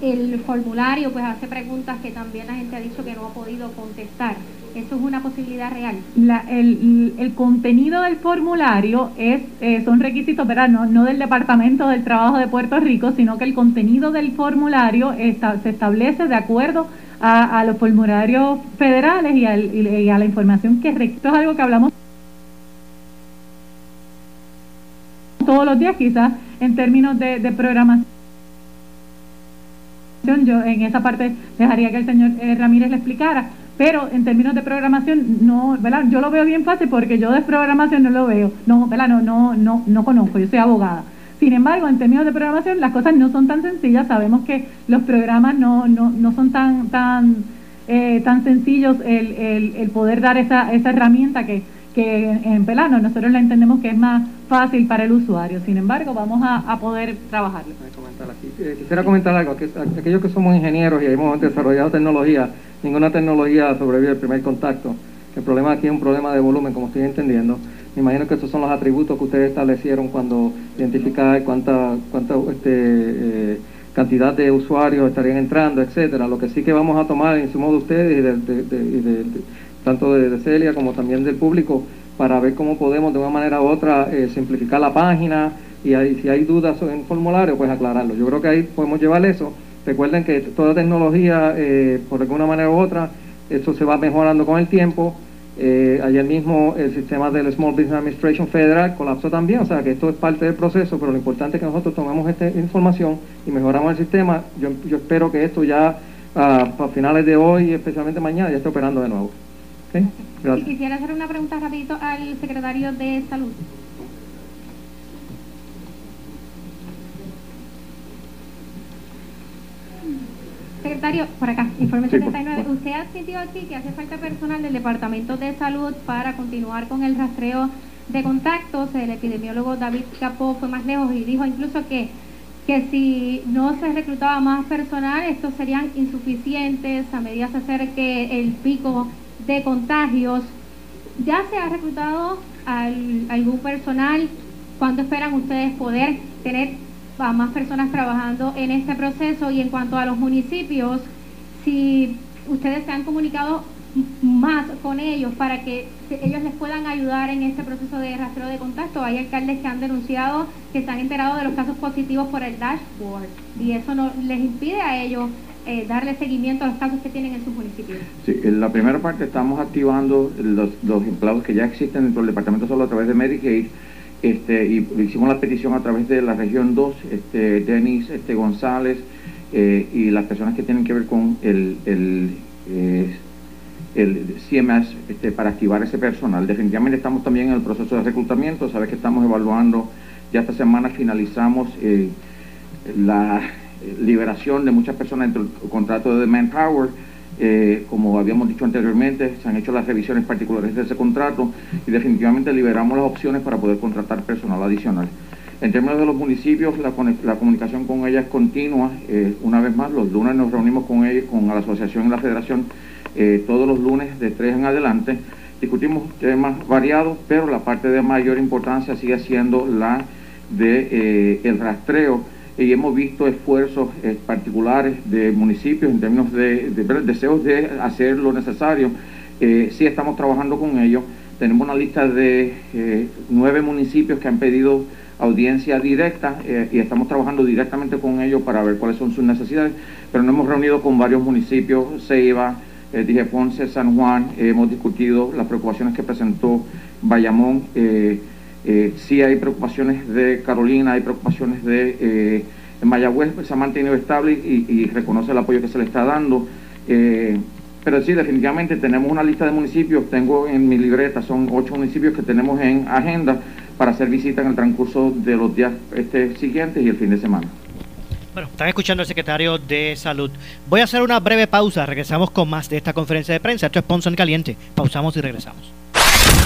el formulario pues hace preguntas que también la gente ha dicho que no ha podido contestar. ¿Eso es una posibilidad real? el, contenido del formulario es eh, son requisitos, ¿verdad? No, del Departamento del Trabajo de Puerto Rico, sino que el contenido del formulario se establece de acuerdo a, los formularios federales y, a la información que esto es algo que hablamos todos los días, quizás en términos de, de programación. Yo en esa parte dejaría que el señor eh, Ramírez le explicara pero en términos de programación no, ¿verdad? Yo lo veo bien fácil porque yo de programación no lo veo, no, ¿verdad? No, no, no, no conozco, yo soy abogada. Sin embargo, en términos de programación las cosas no son tan sencillas, sabemos que los programas no, no, no son tan, tan, eh, tan sencillos el, el, el, poder dar esa, esa herramienta que, que en Pelano nosotros la entendemos que es más fácil para el usuario. Sin embargo, vamos a, a poder trabajarlo. Eh, quisiera comentar algo, que aquellos que somos ingenieros y hemos desarrollado tecnología, ninguna tecnología sobrevive al primer contacto. El problema aquí es un problema de volumen, como estoy entendiendo. Me imagino que esos son los atributos que ustedes establecieron cuando identificaron cuánta, cuánta este, eh, cantidad de usuarios estarían entrando, etcétera. Lo que sí que vamos a tomar en su modo ustedes y de, tanto de, Celia como también del público para ver cómo podemos de una manera u otra eh, simplificar la página y ahí, si hay dudas en formulario, pues aclararlo. Yo creo que ahí podemos llevar eso. Recuerden que toda tecnología, eh, por alguna manera u otra, eso se va mejorando con el tiempo. Eh, ayer mismo el sistema del Small Business Administration Federal colapsó también, o sea que esto es parte del proceso, pero lo importante es que nosotros tomemos esta información y mejoramos el sistema. Yo, yo espero que esto ya a finales de hoy, especialmente mañana, ya esté operando de nuevo. Y quisiera hacer una pregunta rapidito al secretario de Salud. Secretario, por acá, informe 79. Usted ha admitido aquí que hace falta personal del Departamento de Salud para continuar con el rastreo de contactos. El epidemiólogo David Capó fue más lejos y dijo incluso que, que si no se reclutaba más personal, estos serían insuficientes a medida se acerque el pico de contagios. ¿Ya se ha reclutado algún personal? ¿Cuánto esperan ustedes poder tener a más personas trabajando en este proceso? Y en cuanto a los municipios, si ustedes se han comunicado más con ellos para que ellos les puedan ayudar en este proceso de rastreo de contacto. Hay alcaldes que han denunciado que se han enterado de los casos positivos por el dashboard y eso no les impide a ellos eh, darle seguimiento a los casos que tienen en sus municipios? Sí, en la primera parte estamos activando los, empleados que ya existen dentro del departamento solo a través de Medicaid. Este, y hicimos la petición a través de la región 2, este, Denis este, González eh, y las personas que tienen que ver con el, el, eh, el CMS este, para activar ese personal. Definitivamente estamos también en el proceso de reclutamiento, sabes que estamos evaluando, ya esta semana finalizamos la liberación de muchas personas dentro del contrato de Manpower. Eh, como habíamos dicho anteriormente, se han hecho las revisiones particulares de ese contrato y definitivamente liberamos las opciones para poder contratar personal adicional. En términos de los municipios, la, comunicación con ellas es continua. Eh, una vez más, los lunes nos reunimos con ellos, con la asociación y la federación, eh, todos los lunes de tres en adelante. Discutimos temas variados, pero la parte de mayor importancia sigue siendo la de el rastreo y hemos visto esfuerzos eh, particulares de municipios en términos de, deseos de hacer lo necesario. Eh, sí estamos trabajando con ellos. Tenemos una lista de eh, nueve municipios que han pedido audiencia directa y estamos trabajando directamente con ellos para ver cuáles son sus necesidades, pero nos hemos reunido con varios municipios, Ceiba, dije Ponce, San Juan, hemos discutido las preocupaciones que presentó Bayamón. Sí hay preocupaciones de Carolina, hay preocupaciones de eh, Mayagüez, se ha mantenido estable y, reconoce el apoyo que se le está dando. Eh, pero sí, definitivamente tenemos una lista de municipios, tengo en mi libreta, son ocho municipios que tenemos en agenda para hacer visita en el transcurso de los días este, siguientes y el fin de semana. Bueno, están escuchando al secretario de Salud. Voy a hacer una breve pausa, regresamos con más de esta conferencia de prensa. Esto es Ponce en Caliente. Pausamos y regresamos.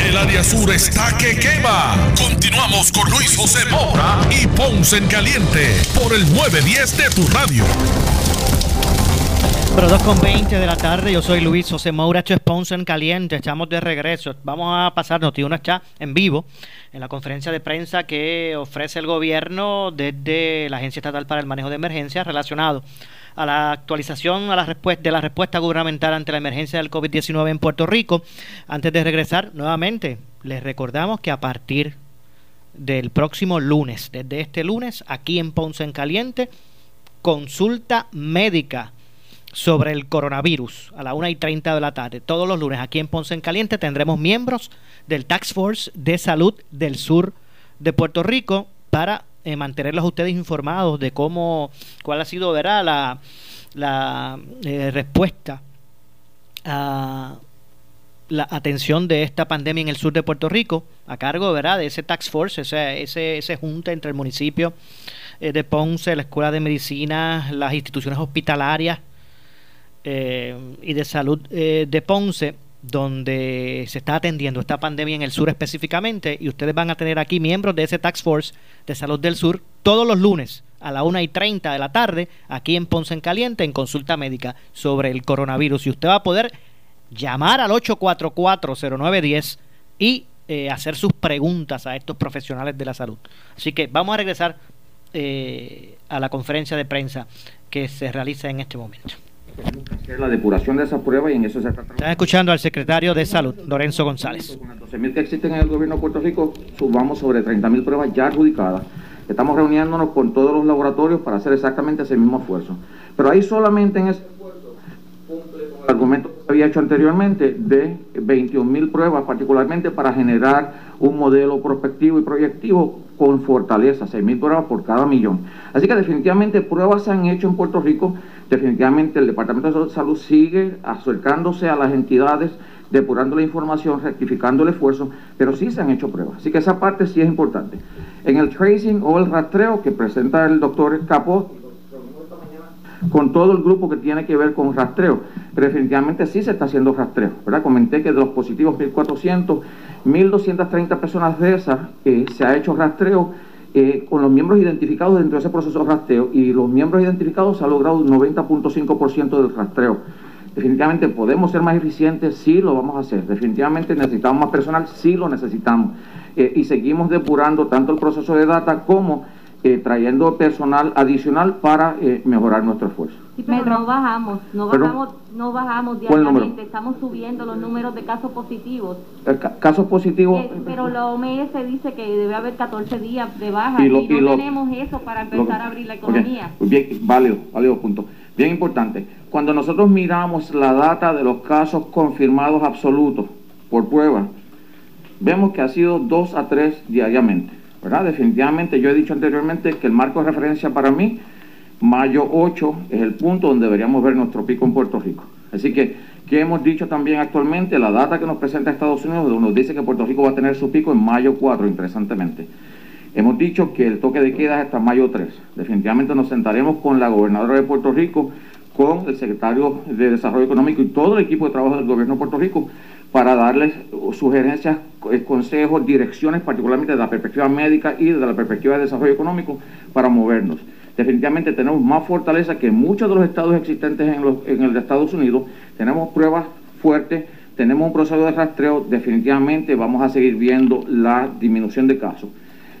el área sur está que quema. Continuamos con Luis José Moura y Ponce en Caliente por el 910 de tu radio. Pero 2 con 20 de la tarde, yo soy Luis José Moura, esto es Ponce en Caliente, estamos de regreso. Vamos a pasar Notiunas ya en vivo en la conferencia de prensa que ofrece el gobierno desde la Agencia Estatal para el Manejo de Emergencias relacionado a la actualización a la de la respuesta gubernamental ante la emergencia del COVID-19 en Puerto Rico. Antes de regresar, nuevamente, les recordamos que a partir del próximo lunes, desde este lunes, aquí en Ponce en Caliente, consulta médica sobre el coronavirus a la 1 y 30 de la tarde. Todos los lunes aquí en Ponce en Caliente tendremos miembros del Tax Force de Salud del Sur de Puerto Rico para eh, mantenerlos ustedes informados de cómo, cuál ha sido verá, la, la eh, respuesta a la atención de esta pandemia en el sur de Puerto Rico, a cargo ¿verdad? de ese tax force, ese, ese, ese junta entre el municipio eh, de Ponce, la Escuela de Medicina, las instituciones hospitalarias eh, y de salud de Ponce, donde se está atendiendo esta pandemia en el sur específicamente, y ustedes van a tener aquí miembros de ese tax force de salud del sur todos los lunes a la 1 y 30 de la tarde, aquí en Ponce en Caliente, en consulta médica sobre el coronavirus. Y usted va a poder llamar al 844-0910 y eh, hacer sus preguntas a estos profesionales de la salud. Así que vamos a regresar eh, a la conferencia de prensa que se realiza en este momento. La depuración de esa prueba y en eso se está Están escuchando al secretario de Salud, Lorenzo González. Con las 12.000 que existen en el gobierno de Puerto Rico, subamos sobre 30.000 pruebas ya adjudicadas. Estamos reuniéndonos con todos los laboratorios para hacer exactamente ese mismo esfuerzo. Pero ahí solamente en ese esfuerzo cumple con el argumento que había hecho anteriormente de 21.000 pruebas, particularmente para generar un modelo prospectivo y proyectivo con fortaleza, 6.000 pruebas por cada millón. Así que definitivamente pruebas se han hecho en Puerto Rico, definitivamente el Departamento de Salud sigue acercándose a las entidades, depurando la información, rectificando el esfuerzo, pero sí se han hecho pruebas. Así que esa parte sí es importante. En el tracing o el rastreo que presenta el doctor Capó, con todo el grupo que tiene que ver con rastreo, definitivamente sí se está haciendo rastreo. Comenté que de los positivos 1.400, 1.230 personas de esas eh, se ha hecho rastreo eh, con los miembros identificados dentro de ese proceso de rastreo y los miembros identificados se ha logrado un 90.5% del rastreo. Definitivamente podemos ser más eficientes, sí lo vamos a hacer. Definitivamente necesitamos más personal, sí lo necesitamos. Eh, y seguimos depurando tanto el proceso de data como eh, trayendo personal adicional para mejorar nuestro esfuerzo. Sí, pero no bajamos, no bajamos, no bajamos diariamente, estamos subiendo los números de casos positivos. Ca- casos positivos, Eh, pero la OMS dice que debe haber 14 días de baja Y no y lo- tenemos eso para empezar a abrir la economía. Bien, válido, válido punto. Bien importante. Cuando nosotros miramos la data de los casos confirmados absolutos por prueba, vemos que ha sido 2 a 3 diariamente. ¿verdad? Definitivamente, yo he dicho anteriormente que el marco de referencia para mí, mayo 8, es el punto donde deberíamos ver nuestro pico en Puerto Rico. Así que, ¿qué hemos dicho también actualmente? La data que nos presenta Estados Unidos nos dice que Puerto Rico va a tener su pico en mayo 4, interesantemente. Hemos dicho que el toque de queda es hasta mayo 3. Definitivamente nos sentaremos con la gobernadora de Puerto Rico, con el secretario de Desarrollo Económico y todo el equipo de trabajo del gobierno de Puerto Rico para darles sugerencias, eh, consejos, direcciones, particularmente de la perspectiva médica y de la perspectiva de desarrollo económico, para movernos. Definitivamente tenemos más fortaleza que muchos de los estados existentes en, los- en el de Estados Unidos. Tenemos pruebas fuertes, tenemos un proceso de rastreo, definitivamente vamos a seguir viendo la disminución de casos.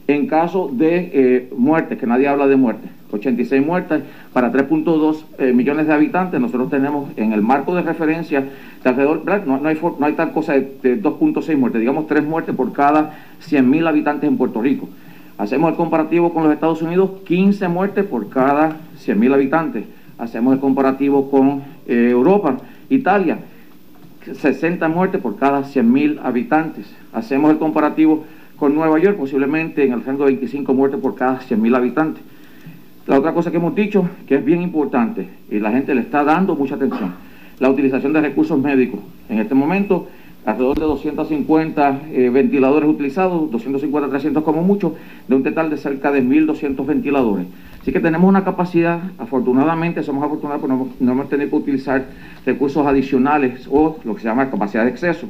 En caso de eh, muertes, que nadie habla de muertes, 86 muertes para 3.2 eh, millones de habitantes, nosotros tenemos en el marco de referencia de alrededor, no, hay, no tal cosa de, de 2.6 muertes, digamos 3 muertes por cada 100.000 habitantes en Puerto Rico. Hacemos el comparativo con los Estados Unidos, 15 muertes por cada 100.000 habitantes. Hacemos el comparativo con eh, Europa, Italia, 60 muertes por cada 100.000 habitantes. Hacemos el comparativo con Nueva York, posiblemente en el rango de 25 muertes por cada 100.000 habitantes. La otra cosa que hemos dicho, que es bien importante, y la gente le está dando mucha atención, la utilización de recursos médicos. En este momento, alrededor de 250 eh, ventiladores utilizados, 250, 300 como mucho, de un total de cerca de 1.200 ventiladores. Así que tenemos una capacidad, afortunadamente somos afortunados porque no, no hemos tenido que utilizar recursos adicionales o lo que se llama capacidad de exceso.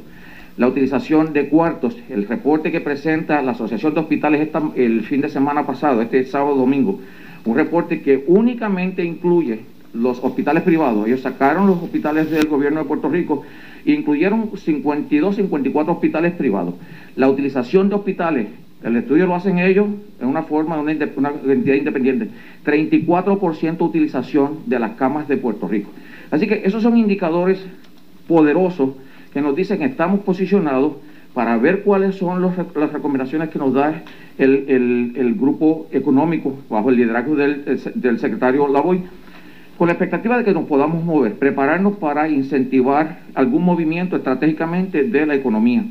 La utilización de cuartos, el reporte que presenta la Asociación de Hospitales el fin de semana pasado, este sábado domingo, un reporte que únicamente incluye los hospitales privados. Ellos sacaron los hospitales del gobierno de Puerto Rico incluyeron 52, 54 hospitales privados. La utilización de hospitales, el estudio lo hacen ellos en una forma de una, una entidad independiente. 34% utilización de las camas de Puerto Rico. Así que esos son indicadores poderosos que nos dicen que estamos posicionados para ver cuáles son los las recomendaciones que nos da el grupo económico bajo el liderazgo del, del secretario Lavoy, con la expectativa de que nos podamos mover, prepararnos para incentivar algún movimiento estratégicamente de la economía.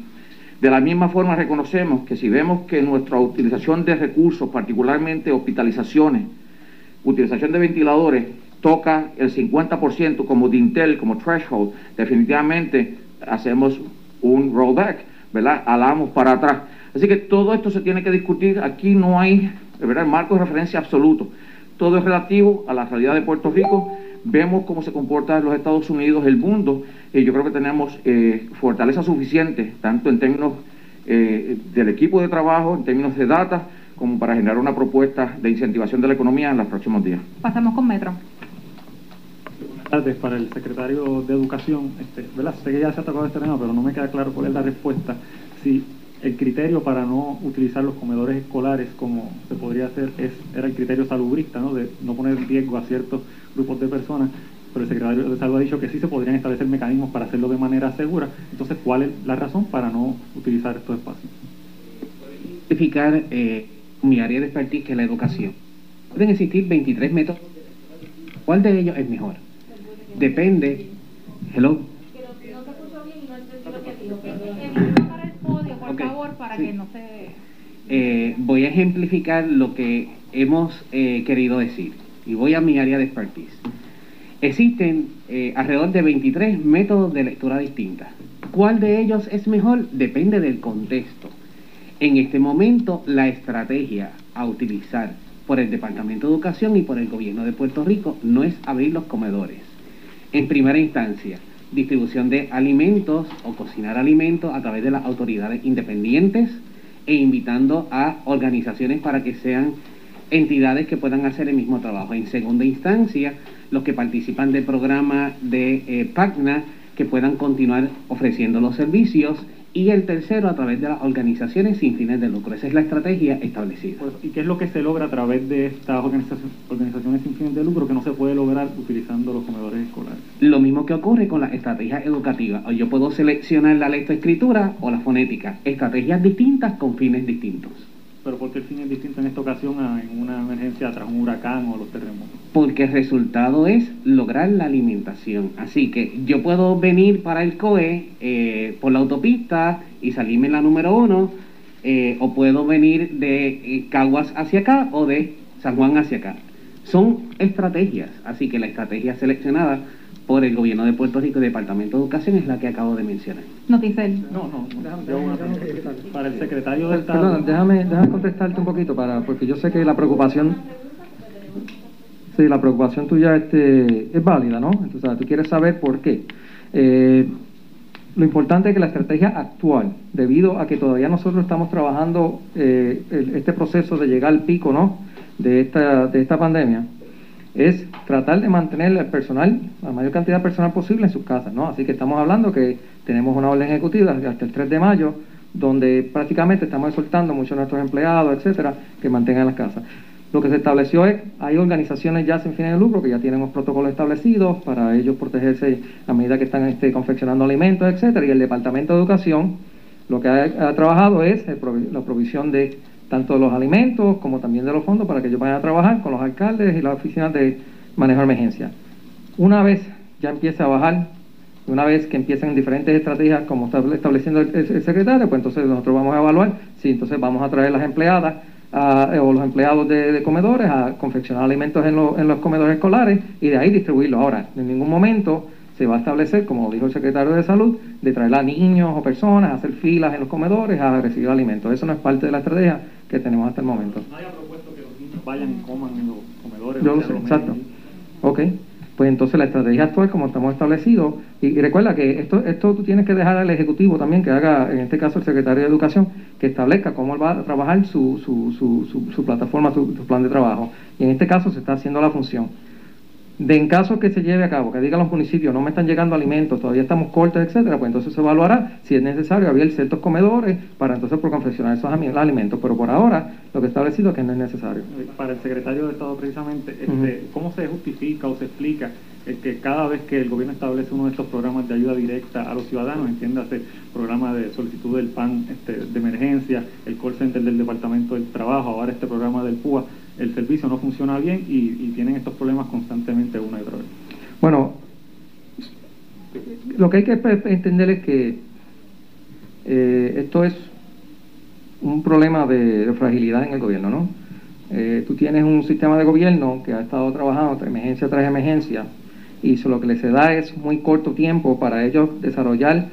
De la misma forma reconocemos que si vemos que nuestra utilización de recursos, particularmente hospitalizaciones, utilización de ventiladores, toca el 50% como Dintel, como threshold, definitivamente hacemos un rollback, ¿verdad? Alamos para atrás. Así que todo esto se tiene que discutir. Aquí no hay, ¿verdad? marco de referencia absoluto. Todo es relativo a la realidad de Puerto Rico. Vemos cómo se comporta en los Estados Unidos, el mundo, y yo creo que tenemos eh, fortaleza suficiente, tanto en términos eh, del equipo de trabajo, en términos de data, como para generar una propuesta de incentivación de la economía en los próximos días. Pasamos con Metro. Buenas tardes para el secretario de Educación. Este, ¿verdad? Sé que ya se ha tocado este tema, pero no me queda claro cuál es la respuesta. Si el criterio para no utilizar los comedores escolares como se podría hacer es era el criterio salubrista, ¿no? de no poner en riesgo a ciertos grupos de personas, pero el secretario de Salud ha dicho que sí se podrían establecer mecanismos para hacerlo de manera segura. Entonces, ¿cuál es la razón para no utilizar estos espacios? Identificar eh, mi área de expertise que es la educación. Pueden existir 23 métodos. ¿Cuál de ellos es mejor? Depende. Hello. Para el podio, por Ok, favor, para sí. que no se... Eh, voy a ejemplificar lo que hemos eh, querido decir y voy a mi área de expertise. Existen eh, alrededor de 23 métodos de lectura distintas. ¿Cuál de ellos es mejor? Depende del contexto. En este momento, la estrategia a utilizar por el Departamento de Educación y por el Gobierno de Puerto Rico no es abrir los comedores. En primera instancia, distribución de alimentos o cocinar alimentos a través de las autoridades independientes e invitando a organizaciones para que sean entidades que puedan hacer el mismo trabajo. En segunda instancia, los que participan del programa de eh, PACNA que puedan continuar ofreciendo los servicios y el tercero a través de las organizaciones sin fines de lucro. Esa es la estrategia establecida. Pues, ¿Y qué es lo que se logra a través de estas organizaciones, organizaciones sin fines de lucro que no se puede lograr utilizando los comedores escolares? Lo mismo que ocurre con las estrategias educativas. O yo puedo seleccionar la lectoescritura o la fonética. Estrategias distintas con fines distintos. Pero ¿por qué el fin es distinto en esta ocasión a en una emergencia tras un huracán o los terremotos? Porque el resultado es lograr la alimentación. Así que yo puedo venir para el COE eh, por la autopista y salirme en la número uno, eh, o puedo venir de eh, Caguas hacia acá o de San Juan hacia acá. Son estrategias, así que la estrategia seleccionada por el gobierno de Puerto Rico y Departamento de Educación es la que acabo de mencionar. Noticel. No, no, yo una pregunta. Para el secretario de Estado. Perdón, déjame, déjame contestarte un poquito para, porque yo sé que la preocupación, sí, la preocupación tuya este, es válida, ¿no? Entonces, tú quieres saber por qué. Eh, lo importante es que la estrategia actual, debido a que todavía nosotros estamos trabajando eh, el- este proceso de llegar al pico, ¿no? De esta, de esta pandemia, es tratar de mantener el personal, la mayor cantidad de personal posible en sus casas, ¿no? Así que estamos hablando que tenemos una orden ejecutiva hasta el 3 de mayo, donde prácticamente estamos exhortando muchos de nuestros empleados, etcétera, que mantengan las casas. Lo que se estableció es, hay organizaciones ya sin fines de lucro que ya tienen unos protocolos establecidos para ellos protegerse a medida que están este, confeccionando alimentos, etcétera, y el Departamento de Educación lo que ha, trabajado es la provisión de tanto de los alimentos como también de los fondos para que ellos vayan a trabajar con los alcaldes y las oficinas de manejo de emergencia. Una vez ya empiece a bajar, una vez que empiecen diferentes estrategias como está estableciendo el, secretario, pues entonces nosotros vamos a evaluar si entonces vamos a traer las empleadas a- o los empleados de, comedores a confeccionar alimentos en, lo- en los comedores escolares y de ahí distribuirlos. Ahora, en ningún momento se va a establecer, como dijo el secretario de Salud, de traer a niños o personas a hacer filas en los comedores a recibir alimentos. Eso no es parte de la estrategia que tenemos hasta el momento. Nadie ha propuesto que los niños vayan y coman en los comedores. Yo lo sé, exacto. Ok, pues entonces la estrategia actual, como estamos establecidos, y, y recuerda que esto, esto tú tienes que dejar al Ejecutivo también que haga, en este caso el Secretario de Educación, que establezca cómo él va a trabajar su, su, su, su, su plataforma, su plan de trabajo. Y en este caso se está haciendo la función. De en caso que se lleve a cabo, que digan los municipios, no me están llegando alimentos, todavía estamos cortos, etcétera, pues entonces se evaluará si es necesario abrir ciertos comedores para entonces confeccionar esos alimentos. Pero por ahora, lo que he establecido es que no es necesario. Para el secretario de Estado, precisamente, este, ¿cómo se justifica o se explica el que cada vez que el gobierno establece uno de estos programas de ayuda directa a los ciudadanos, entiéndase, programa de solicitud del PAN este, de emergencia, el call center del Departamento del Trabajo, ahora este programa del PUA, el servicio no funciona bien y, tienen estos problemas constantemente una y otra vez? Bueno, lo que hay que entender es que eh, esto es un problema de, fragilidad en el gobierno, ¿no? Eh, tú tienes un sistema de gobierno que ha estado trabajando tras emergencia tras emergencia y so- lo que les da es muy corto tiempo para ellos desarrollar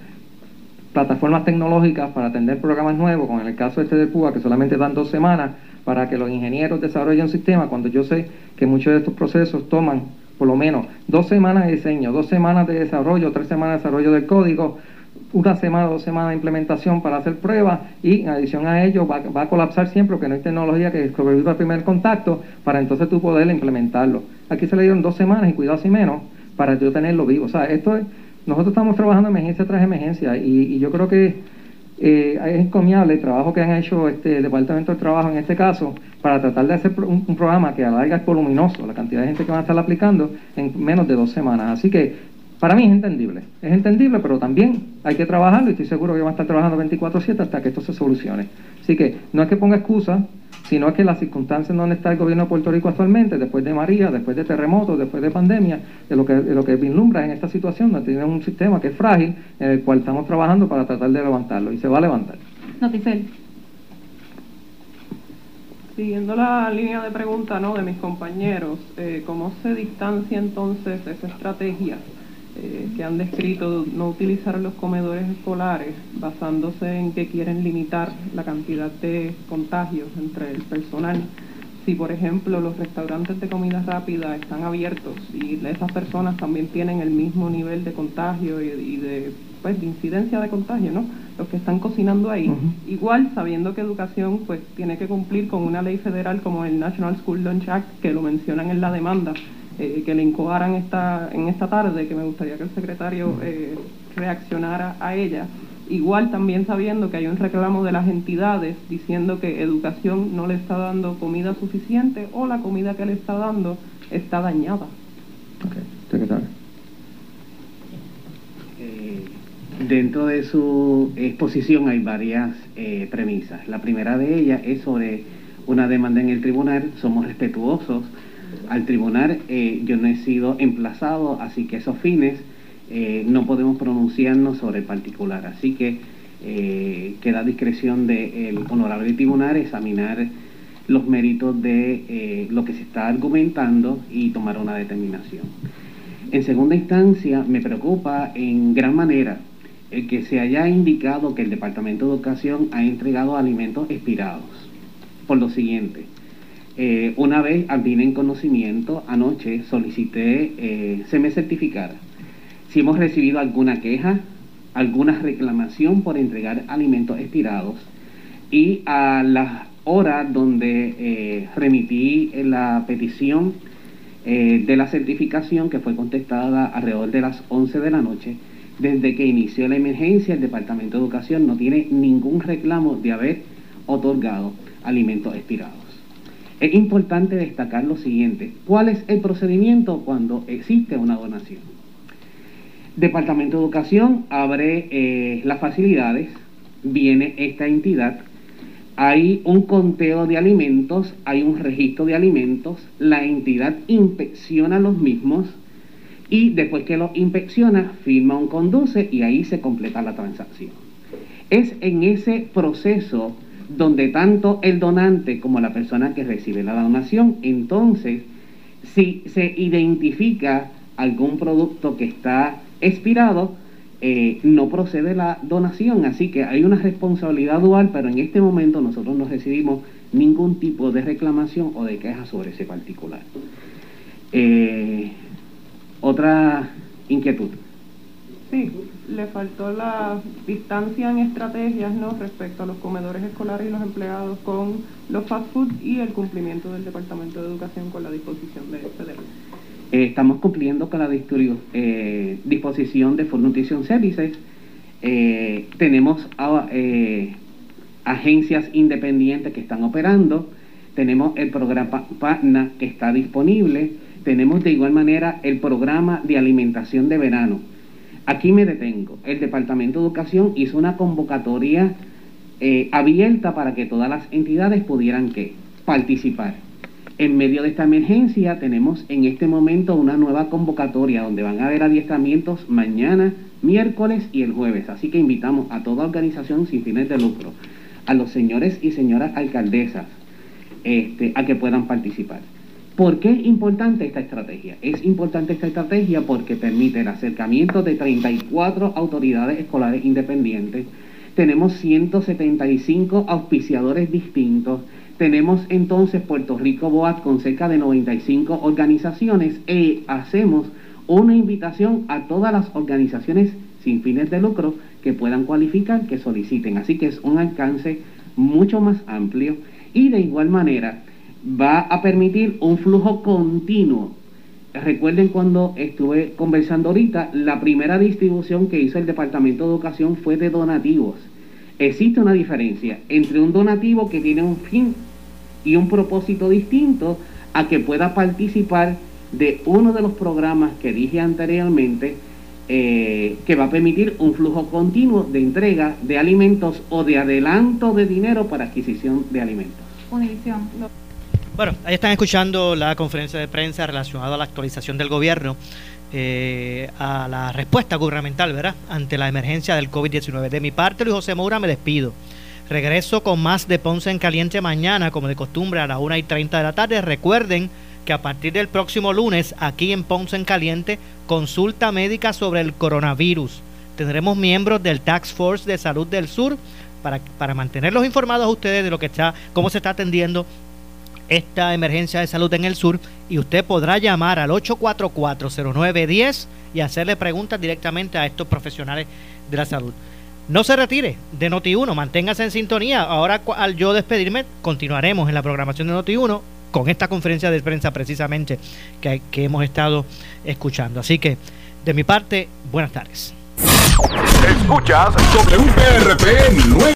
plataformas tecnológicas para atender programas nuevos, como en el caso este de Cuba, que solamente dan dos semanas para que los ingenieros desarrollen un sistema, cuando yo sé que muchos de estos procesos toman por lo menos dos semanas de diseño, dos semanas de desarrollo, tres semanas de desarrollo del código, una semana, dos semanas de implementación para hacer pruebas y en adición a ello va, va a colapsar siempre porque no hay tecnología que sobreviva al primer contacto para entonces tú poder implementarlo. Aquí se le dieron dos semanas y cuidado si menos para yo tenerlo vivo. O sea, esto es, nosotros estamos trabajando emergencia tras emergencia y, y yo creo que eh, es encomiable el trabajo que han hecho este Departamento de Trabajo en este caso para tratar de hacer un, programa que a la larga voluminoso, la cantidad de gente que van a estar aplicando en menos de dos semanas. Así que para mí es entendible, es entendible, pero también hay que trabajarlo y estoy seguro que van a estar trabajando 24/7 hasta que esto se solucione. Así que no es que ponga excusa, sino es que las circunstancias en donde está el gobierno de Puerto Rico actualmente, después de María, después de terremotos, después de pandemia, de lo que, de lo que vislumbra en esta situación, donde tiene un sistema que es frágil, en el cual estamos trabajando para tratar de levantarlo y se va a levantar. Noticel. Siguiendo la línea de pregunta ¿no? de mis compañeros, eh, ¿cómo se distancia entonces esa estrategia eh, que han descrito no utilizar los comedores escolares basándose en que quieren limitar la cantidad de contagios entre el personal? Si, por ejemplo, los restaurantes de comida rápida están abiertos y esas personas también tienen el mismo nivel de contagio y, y de, pues, de incidencia de contagio, ¿no? Los que están cocinando ahí. Igual, sabiendo que educación pues tiene que cumplir con una ley federal como el National School Lunch Act, que lo mencionan en la demanda, eh, que le incoaran esta, en esta tarde, que me gustaría que el secretario eh, reaccionara a ella. Igual también sabiendo que hay un reclamo de las entidades diciendo que educación no le está dando comida suficiente o la comida que le está dando está dañada. Secretario. Eh, dentro de su exposición hay varias eh, premisas. La primera de ellas es sobre una demanda en el tribunal. Somos respetuosos al tribunal. Eh, yo no he sido emplazado, así que esos fines eh, no podemos pronunciarnos sobre el particular. Así que eh, queda discreción del honorable tribunal examinar los méritos de lo que se está argumentando y tomar una determinación. En segunda instancia, me preocupa en gran manera el que se haya indicado que el Departamento de Educación ha entregado alimentos expirados. Por lo siguiente, eh, una vez vine en conocimiento, anoche solicité eh, se me certificara si hemos recibido alguna queja, alguna reclamación por entregar alimentos expirados y a las horas donde eh, remití la petición eh, de la certificación que fue contestada alrededor de las 11 de la noche, desde que inició la emergencia el Departamento de Educación no tiene ningún reclamo de haber otorgado alimentos expirados. Es importante destacar lo siguiente, ¿cuál es el procedimiento cuando existe una donación? Departamento de Educación abre eh, las facilidades, viene esta entidad, hay un conteo de alimentos, hay un registro de alimentos, la entidad inspecciona los mismos y después que los inspecciona, firma un conduce y ahí se completa la transacción. Es en ese proceso donde tanto el donante como la persona que recibe la donación, entonces, si se identifica algún producto que está expirado, eh, no procede la donación. Así que hay una responsabilidad dual, pero en este momento nosotros no recibimos ningún tipo de reclamación o de queja sobre ese particular. Eh, otra inquietud. Sí, le faltó la distancia en estrategias ¿no? respecto a los comedores escolares y los empleados con los fast food y el cumplimiento del Departamento de Educación con la disposición de federal. Eh, estamos cumpliendo con la eh, disposición de Food Nutrition Services. Eh, tenemos eh, agencias independientes que están operando. Tenemos el programa PATNA que está disponible. Tenemos de igual manera el programa de alimentación de verano. Aquí me detengo. El Departamento de Educación hizo una convocatoria eh, abierta para que todas las entidades pudieran ¿qué? participar. En medio de esta emergencia tenemos en este momento una nueva convocatoria donde van a haber adiestramientos mañana, miércoles y el jueves. Así que invitamos a toda organización sin fines de lucro, a los señores y señoras alcaldesas, este, a que puedan participar. ¿Por qué es importante esta estrategia? Es importante esta estrategia porque permite el acercamiento de 34 autoridades escolares independientes. Tenemos 175 auspiciadores distintos. Tenemos entonces Puerto Rico Boat con cerca de 95 organizaciones y hacemos una invitación a todas las organizaciones sin fines de lucro que puedan cualificar, que soliciten. Así que es un alcance mucho más amplio y de igual manera va a permitir un flujo continuo. Recuerden cuando estuve conversando ahorita, la primera distribución que hizo el Departamento de Educación fue de donativos. Existe una diferencia entre un donativo que tiene un fin y un propósito distinto a que pueda participar de uno de los programas que dije anteriormente, eh, que va a permitir un flujo continuo de entrega de alimentos o de adelanto de dinero para adquisición de alimentos. Univisión. Bueno, ahí están escuchando la conferencia de prensa relacionada a la actualización del gobierno eh, a la respuesta gubernamental, ¿verdad? Ante la emergencia del COVID-19. De mi parte, Luis José Moura, me despido. Regreso con más de Ponce en Caliente mañana, como de costumbre, a las 1 y 30 de la tarde. Recuerden que a partir del próximo lunes, aquí en Ponce en Caliente, consulta médica sobre el coronavirus. Tendremos miembros del Tax Force de Salud del Sur para, para mantenerlos informados a ustedes de lo que está, cómo se está atendiendo esta emergencia de salud en el sur y usted podrá llamar al 844-0910 y hacerle preguntas directamente a estos profesionales de la salud. No se retire de Noti1, manténgase en sintonía. Ahora al yo despedirme, continuaremos en la programación de Noti1 con esta conferencia de prensa precisamente que, que hemos estado escuchando. Así que, de mi parte, buenas tardes. Escuchas WPRP 9.